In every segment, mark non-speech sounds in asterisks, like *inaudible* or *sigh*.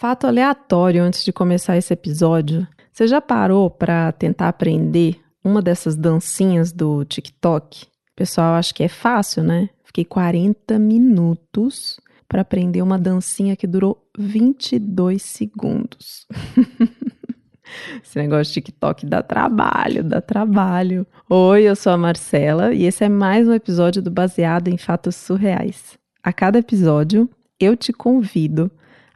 Fato aleatório antes de começar esse episódio. Você já parou para tentar aprender uma dessas dancinhas do TikTok? Pessoal acha que é fácil, né? Fiquei 40 minutos para aprender uma dancinha que durou 22 segundos. *laughs* Esse negócio de TikTok dá trabalho, dá trabalho. Oi, eu sou a Marcela e esse é mais um episódio do Baseado em Fatos Surreais. A cada episódio, eu te convido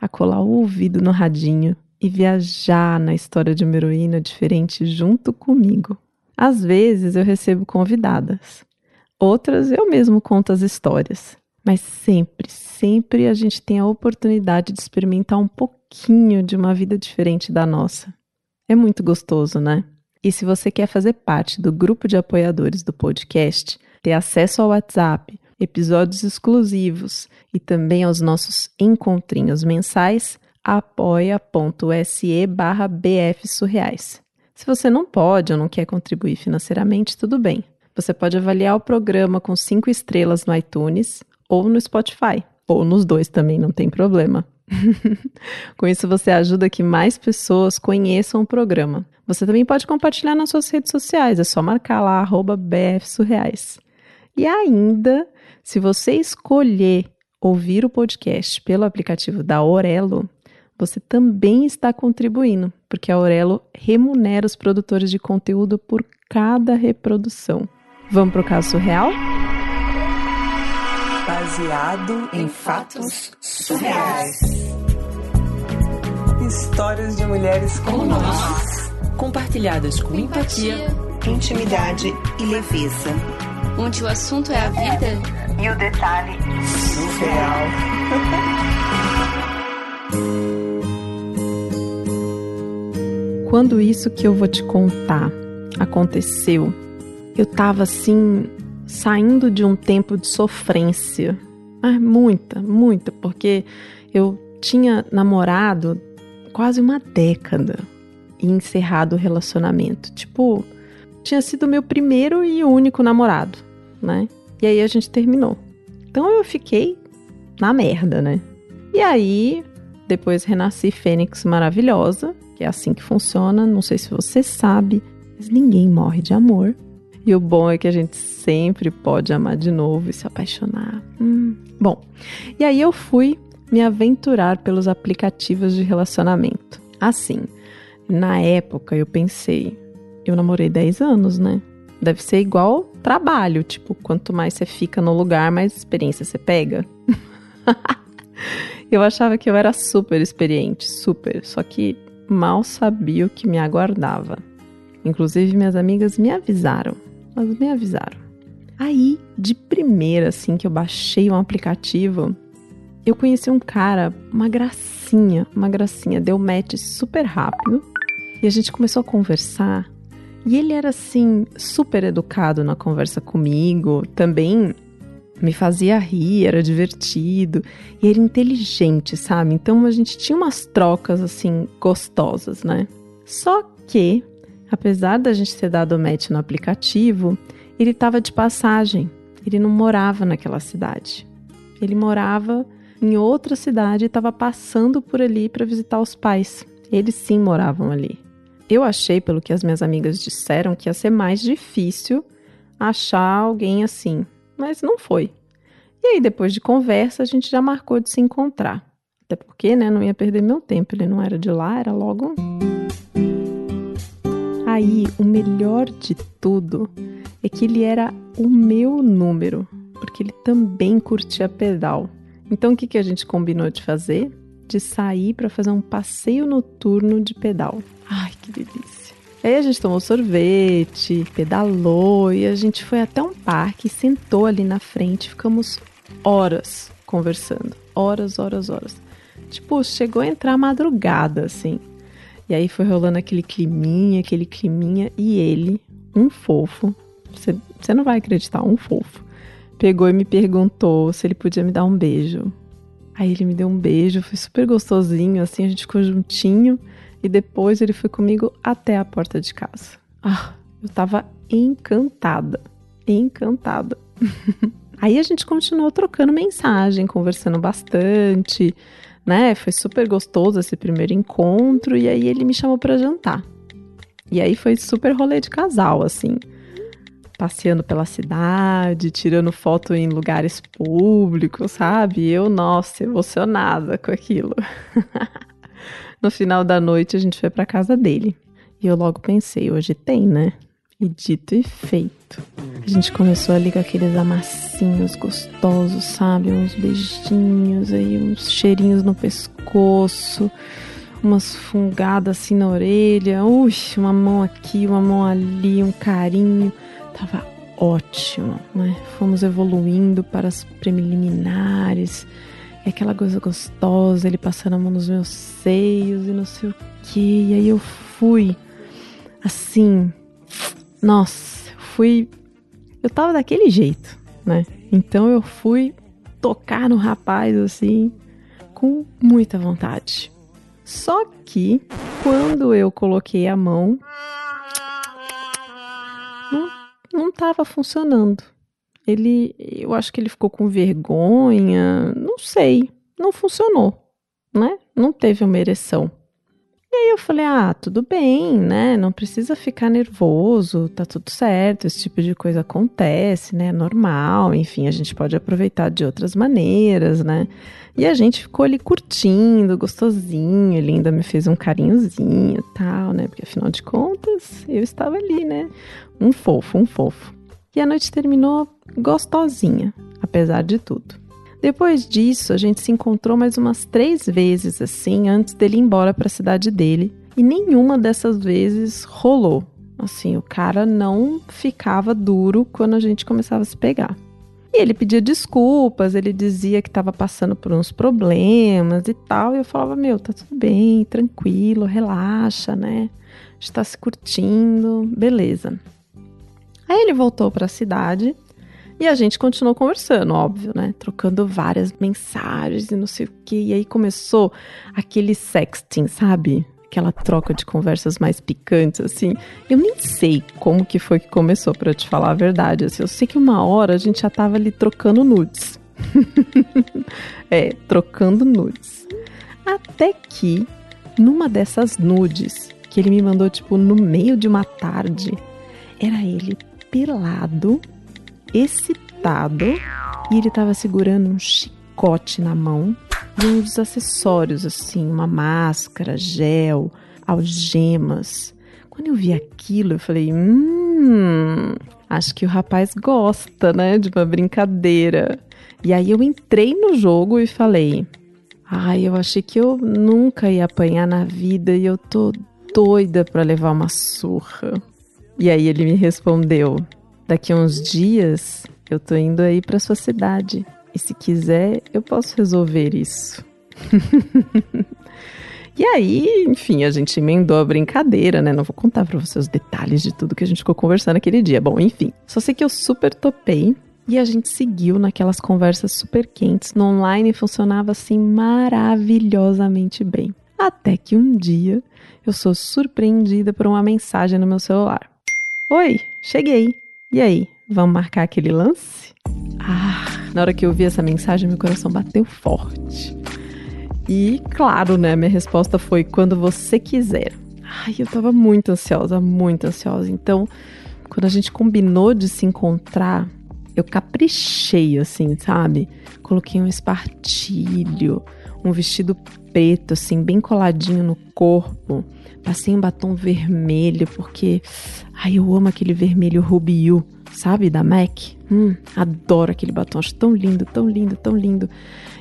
a colar o ouvido no radinho e viajar na história de uma heroína diferente junto comigo. Às vezes eu recebo convidadas, outras eu mesmo conto as histórias. Mas sempre, sempre a gente tem a oportunidade de experimentar um pouquinho de uma vida diferente da nossa. É muito gostoso, né? E se você quer fazer parte do grupo de apoiadores do podcast, ter acesso ao WhatsApp, episódios exclusivos e também aos nossos encontrinhos mensais, apoia.se barra bfsurreais. Se você não pode ou não quer contribuir financeiramente, tudo bem. Você pode avaliar o programa com cinco estrelas no iTunes ou no Spotify, ou nos dois também, não tem problema. *laughs* com isso, você ajuda que mais pessoas conheçam o programa. Você também pode compartilhar nas suas redes sociais, é só marcar lá, bfsurreais. E ainda, se você escolher ouvir o podcast pelo aplicativo da Orelo, você também está contribuindo, porque a Orelo remunera os produtores de conteúdo por cada reprodução. Vamos para o caso real? Baseado em fatos surreais. Histórias de mulheres como nós, compartilhadas com empatia, intimidade e leveza onde o assunto é a vida e o detalhe surreal. *laughs* Quando isso que eu vou te contar aconteceu, eu tava assim, saindo de um tempo de sofrência. Mas muita, muita, porque eu tinha namorado quase uma década e encerrado o relacionamento. Tipo, tinha sido meu primeiro e único namorado, né? E aí a gente terminou. Então eu fiquei na merda, né? E aí, depois renasci Fênix maravilhosa, que é assim que funciona. Não sei se você sabe, mas ninguém morre de amor. E o bom é que a gente sempre pode amar de novo e se apaixonar. Hum. Bom, e aí eu fui me aventurar pelos aplicativos de relacionamento. Assim, na época eu pensei, eu namorei 10 anos, né? Deve ser igual trabalho, tipo, quanto mais você fica no lugar, mais experiência você pega. *laughs* eu achava que eu era super experiente, super, só que mal sabia o que me aguardava. Inclusive, minhas amigas me avisaram. Elas me avisaram. Aí, de primeira, assim, que eu baixei um aplicativo, eu conheci um cara, uma gracinha, uma gracinha, deu match super rápido. E a gente começou a conversar. E ele era assim, super educado na conversa comigo, também me fazia rir, era divertido e era inteligente, sabe? Então a gente tinha umas trocas assim gostosas, né? Só que, apesar da gente ter dado match no aplicativo, ele estava de passagem. Ele não morava naquela cidade. Ele morava em outra cidade e estava passando por ali para visitar os pais. Eles sim moravam ali. Eu achei, pelo que as minhas amigas disseram, que ia ser mais difícil achar alguém assim, mas não foi. E aí, depois de conversa, a gente já marcou de se encontrar. Até porque, né, não ia perder meu tempo, ele não era de lá, era logo. Aí, o melhor de tudo é que ele era o meu número, porque ele também curtia pedal. Então, o que, que a gente combinou de fazer? De sair para fazer um passeio noturno de pedal. Ai, que delícia. Aí a gente tomou sorvete, pedalou e a gente foi até um parque, sentou ali na frente, ficamos horas conversando. Horas, horas, horas. Tipo, chegou a entrar madrugada, assim. E aí foi rolando aquele climinha, aquele climinha, e ele, um fofo, você não vai acreditar, um fofo, pegou e me perguntou se ele podia me dar um beijo. Aí ele me deu um beijo, foi super gostosinho, assim, a gente ficou juntinho. E depois ele foi comigo até a porta de casa. Ah, eu tava encantada. Encantada. *laughs* Aí a gente continuou trocando mensagem, conversando bastante. né? Foi super gostoso esse primeiro encontro e aí ele me chamou para jantar. E aí foi super rolê de casal, assim. Passeando pela cidade, tirando foto em lugares públicos, sabe? Eu, nossa, emocionada com aquilo. *laughs* no final da noite a gente foi para casa dele. E eu logo pensei, hoje tem, né? E dito e feito. A gente começou ali com aqueles amassinhos gostosos, sabe? Uns beijinhos aí, uns cheirinhos no pescoço, umas fungadas assim na orelha. Ui, uma mão aqui, uma mão ali, um carinho. Tava ótimo, né? Fomos evoluindo para as preliminares. E aquela coisa gostosa, ele passando a mão nos meus seios e não sei o que. E aí eu fui assim, nossa, fui. Eu tava daquele jeito, né? Então eu fui tocar no rapaz assim, com muita vontade. Só que quando eu coloquei a mão, não, não tava funcionando. Ele, eu acho que ele ficou com vergonha, não sei, não funcionou, né? Não teve uma ereção. E aí eu falei: ah, tudo bem, né? Não precisa ficar nervoso, tá tudo certo, esse tipo de coisa acontece, né? Normal, enfim, a gente pode aproveitar de outras maneiras, né? E a gente ficou ali curtindo, gostosinho, ele ainda me fez um carinhozinho tal, né? Porque afinal de contas, eu estava ali, né? Um fofo, um fofo. E a noite terminou gostosinha, apesar de tudo. Depois disso, a gente se encontrou mais umas três vezes, assim, antes dele ir embora para a cidade dele. E nenhuma dessas vezes rolou. Assim, o cara não ficava duro quando a gente começava a se pegar. E ele pedia desculpas, ele dizia que estava passando por uns problemas e tal. E eu falava: Meu, tá tudo bem, tranquilo, relaxa, né? Está se curtindo, beleza. Aí ele voltou para a cidade e a gente continuou conversando, óbvio, né? Trocando várias mensagens e não sei o que. E aí começou aquele sexting, sabe? Aquela troca de conversas mais picantes, assim. Eu nem sei como que foi que começou, para te falar a verdade. Assim, eu sei que uma hora a gente já tava ali trocando nudes. *laughs* é, trocando nudes. Até que, numa dessas nudes, que ele me mandou, tipo, no meio de uma tarde, era ele pelado excitado e ele estava segurando um chicote na mão e uns acessórios assim, uma máscara, gel, algemas. Quando eu vi aquilo, eu falei: "Hum, acho que o rapaz gosta, né, de uma brincadeira". E aí eu entrei no jogo e falei: "Ai, eu achei que eu nunca ia apanhar na vida e eu tô doida para levar uma surra". E aí ele me respondeu: Daqui uns dias eu tô indo aí para sua cidade. E se quiser, eu posso resolver isso. *laughs* e aí, enfim, a gente emendou a brincadeira, né? Não vou contar para você os detalhes de tudo que a gente ficou conversando aquele dia. Bom, enfim, só sei que eu super topei e a gente seguiu naquelas conversas super quentes. No online funcionava assim maravilhosamente bem. Até que um dia eu sou surpreendida por uma mensagem no meu celular. Oi, cheguei. E aí, vamos marcar aquele lance? Ah, na hora que eu vi essa mensagem, meu coração bateu forte. E, claro, né, minha resposta foi quando você quiser. Ai, eu tava muito ansiosa, muito ansiosa. Então, quando a gente combinou de se encontrar, eu caprichei, assim, sabe? Coloquei um espartilho, um vestido preto, assim, bem coladinho no corpo. Passei um batom vermelho, porque ai, eu amo aquele vermelho Rubiu, sabe, da MAC. Hum, adoro aquele batom, acho tão lindo, tão lindo, tão lindo.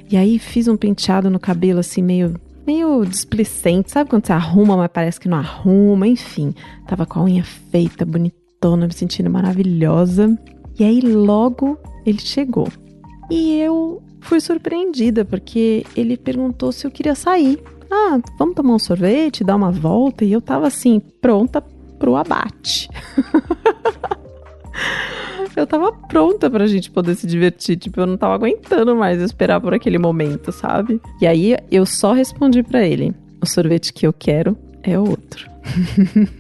E aí fiz um penteado no cabelo, assim, meio meio displicente, sabe quando você arruma, mas parece que não arruma, enfim. Tava com a unha feita, bonitona, me sentindo maravilhosa. E aí logo ele chegou. E eu fui surpreendida, porque ele perguntou se eu queria sair ah, vamos tomar um sorvete, dar uma volta. E eu tava assim, pronta pro abate. *laughs* eu tava pronta pra gente poder se divertir. Tipo, eu não tava aguentando mais esperar por aquele momento, sabe? E aí eu só respondi para ele: o sorvete que eu quero é outro.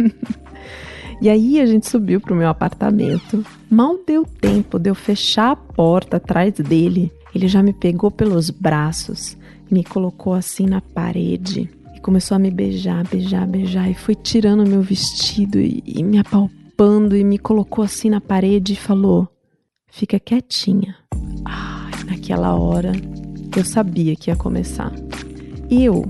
*laughs* e aí a gente subiu pro meu apartamento. Mal deu tempo de eu fechar a porta atrás dele. Ele já me pegou pelos braços me colocou assim na parede e começou a me beijar, beijar, beijar e foi tirando meu vestido e, e me apalpando e me colocou assim na parede e falou: "Fica quietinha". Ai, naquela hora eu sabia que ia começar. Eu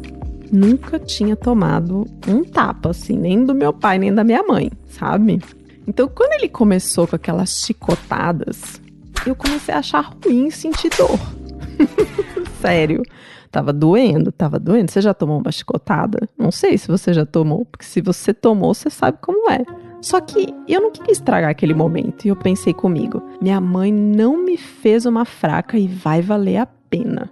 nunca tinha tomado um tapa assim, nem do meu pai, nem da minha mãe, sabe? Então, quando ele começou com aquelas chicotadas, eu comecei a achar ruim sentir dor. *laughs* Sério. Tava doendo, tava doendo. Você já tomou uma chicotada? Não sei se você já tomou, porque se você tomou, você sabe como é. Só que eu não queria estragar aquele momento e eu pensei comigo: minha mãe não me fez uma fraca e vai valer a pena.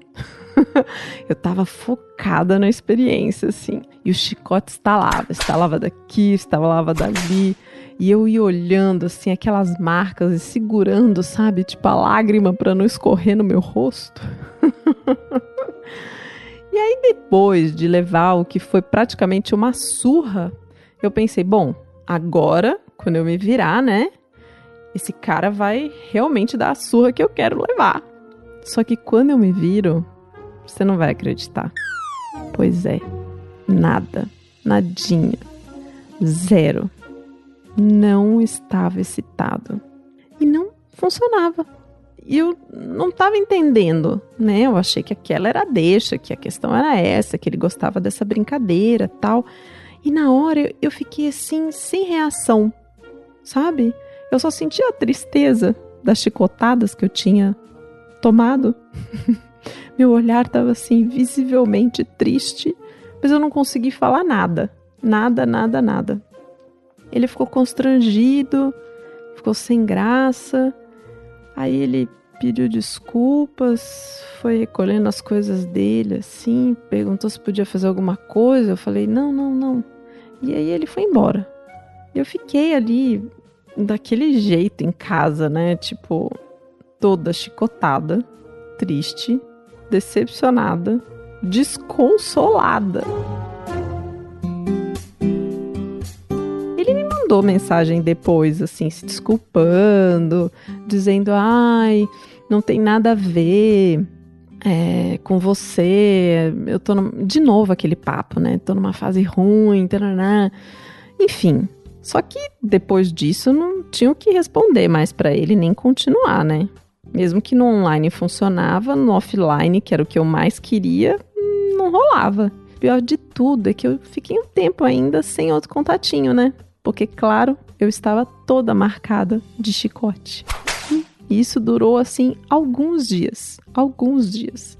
*laughs* eu tava focada na experiência, assim. E o chicote estalava, estalava daqui, estalava dali. E eu ia olhando, assim, aquelas marcas e segurando, sabe? Tipo a lágrima para não escorrer no meu rosto. *laughs* e aí, depois de levar o que foi praticamente uma surra, eu pensei: bom, agora, quando eu me virar, né? Esse cara vai realmente dar a surra que eu quero levar. Só que quando eu me viro, você não vai acreditar. Pois é, nada, nadinha, zero. Não estava excitado. E não funcionava. E eu não estava entendendo, né? Eu achei que aquela era a deixa, que a questão era essa, que ele gostava dessa brincadeira tal. E na hora eu fiquei assim, sem reação, sabe? Eu só sentia a tristeza das chicotadas que eu tinha tomado. *laughs* Meu olhar estava assim, visivelmente triste, mas eu não consegui falar nada. Nada, nada, nada. Ele ficou constrangido, ficou sem graça. Aí ele pediu desculpas, foi recolhendo as coisas dele, assim, perguntou se podia fazer alguma coisa. Eu falei: não, não, não. E aí ele foi embora. Eu fiquei ali daquele jeito em casa, né? Tipo, toda chicotada, triste, decepcionada, desconsolada. Mandou mensagem depois, assim, se desculpando, dizendo: ai, não tem nada a ver. É, com você, eu tô no, de novo aquele papo, né? Tô numa fase ruim, taraná. enfim. Só que depois disso não tinha o que responder mais para ele nem continuar, né? Mesmo que no online funcionava, no offline, que era o que eu mais queria, não rolava. Pior de tudo é que eu fiquei um tempo ainda sem outro contatinho, né? Porque, claro, eu estava toda marcada de chicote. E isso durou assim alguns dias, alguns dias.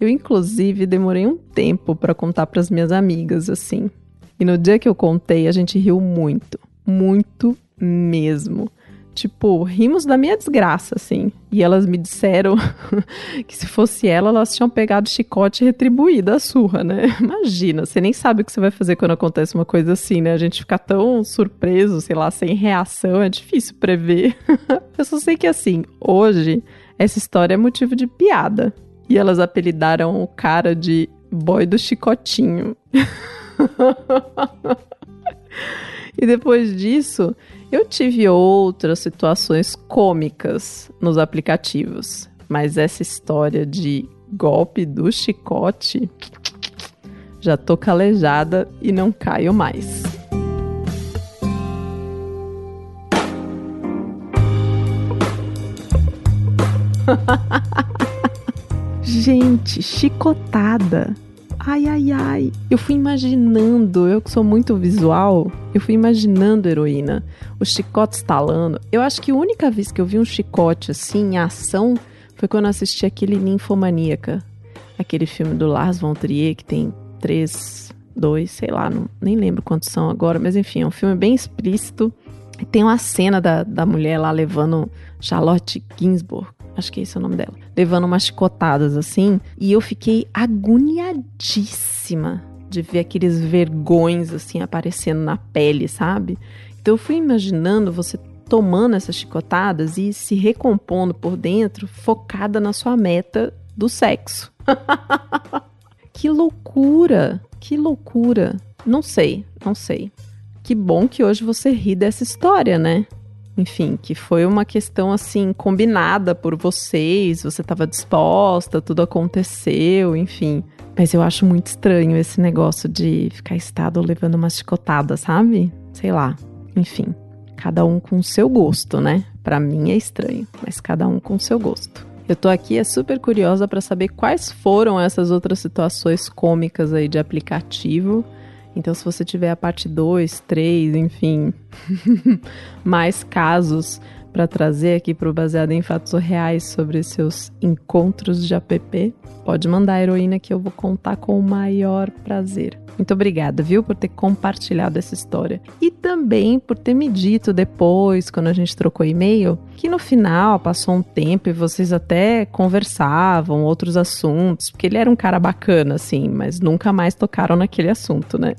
Eu inclusive demorei um tempo para contar para as minhas amigas assim. E no dia que eu contei, a gente riu muito, muito mesmo. Tipo, rimos da minha desgraça, assim. E elas me disseram *laughs* que se fosse ela, elas tinham pegado chicote e retribuído a surra, né? *laughs* Imagina, você nem sabe o que você vai fazer quando acontece uma coisa assim, né? A gente fica tão surpreso, sei lá, sem reação, é difícil prever. *laughs* Eu só sei que, assim, hoje, essa história é motivo de piada. E elas apelidaram o cara de boy do chicotinho. e depois disso, eu tive outras situações cômicas nos aplicativos, mas essa história de golpe do chicote já tô calejada e não caio mais. *laughs* Gente, chicotada. Ai, ai, ai. Eu fui imaginando, eu que sou muito visual, eu fui imaginando heroína, o chicote estalando. Eu acho que a única vez que eu vi um chicote assim em ação foi quando eu assisti aquele Ninfomaníaca, aquele filme do Lars von Trier que tem três, dois, sei lá, não, nem lembro quantos são agora, mas enfim, é um filme bem explícito. Tem uma cena da, da mulher lá levando Charlotte Ginsburg acho que esse é o nome dela, levando umas chicotadas assim, e eu fiquei agoniadíssima de ver aqueles vergões assim aparecendo na pele, sabe? Então eu fui imaginando você tomando essas chicotadas e se recompondo por dentro, focada na sua meta do sexo. *laughs* que loucura! Que loucura! Não sei, não sei. Que bom que hoje você ri dessa história, né? Enfim, que foi uma questão assim combinada por vocês, você estava disposta, tudo aconteceu, enfim. Mas eu acho muito estranho esse negócio de ficar estado levando uma chicotada, sabe? Sei lá. Enfim, cada um com o seu gosto, né? Para mim é estranho, mas cada um com o seu gosto. Eu tô aqui é super curiosa para saber quais foram essas outras situações cômicas aí de aplicativo. Então, se você tiver a parte 2, 3, enfim, *laughs* mais casos para trazer aqui para o Baseado em Fatos Reais sobre seus encontros de app, pode mandar a heroína que eu vou contar com o maior prazer. Muito obrigada, viu, por ter compartilhado essa história. E também por ter me dito depois, quando a gente trocou e-mail, que no final passou um tempo e vocês até conversavam outros assuntos, porque ele era um cara bacana, assim, mas nunca mais tocaram naquele assunto, né?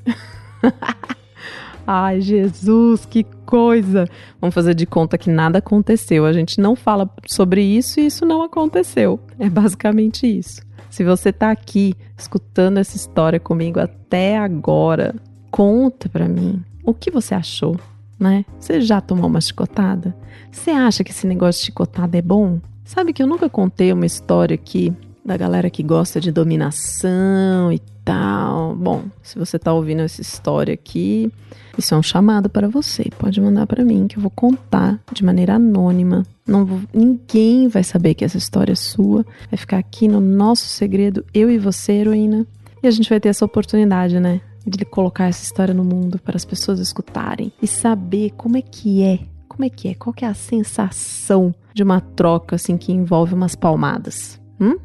*laughs* Ai, Jesus, que coisa! Vamos fazer de conta que nada aconteceu. A gente não fala sobre isso e isso não aconteceu. É basicamente isso. Se você tá aqui escutando essa história comigo até agora, conta pra mim o que você achou, né? Você já tomou uma chicotada? Você acha que esse negócio de chicotada é bom? Sabe que eu nunca contei uma história aqui da galera que gosta de dominação e tal. Bom, se você tá ouvindo essa história aqui, isso é um chamado para você. Pode mandar para mim que eu vou contar de maneira anônima. Não vou, ninguém vai saber que essa história é sua. Vai ficar aqui no nosso segredo, eu e você, heroína. E a gente vai ter essa oportunidade, né? De colocar essa história no mundo para as pessoas escutarem e saber como é que é. Como é que é? Qual que é a sensação de uma troca assim que envolve umas palmadas? Hum?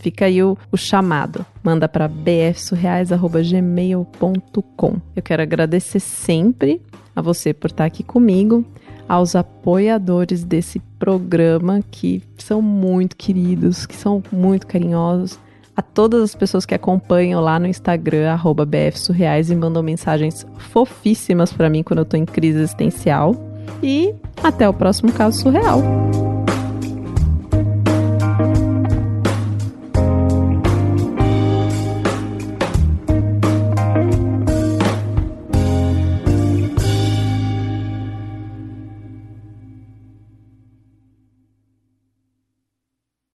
Fica aí o, o chamado. Manda para bfsurreais.gmail.com. Eu quero agradecer sempre a você por estar aqui comigo, aos apoiadores desse programa que são muito queridos, que são muito carinhosos, a todas as pessoas que acompanham lá no Instagram, bfsurreais, e mandam mensagens fofíssimas para mim quando eu tô em crise existencial. E até o próximo caso surreal.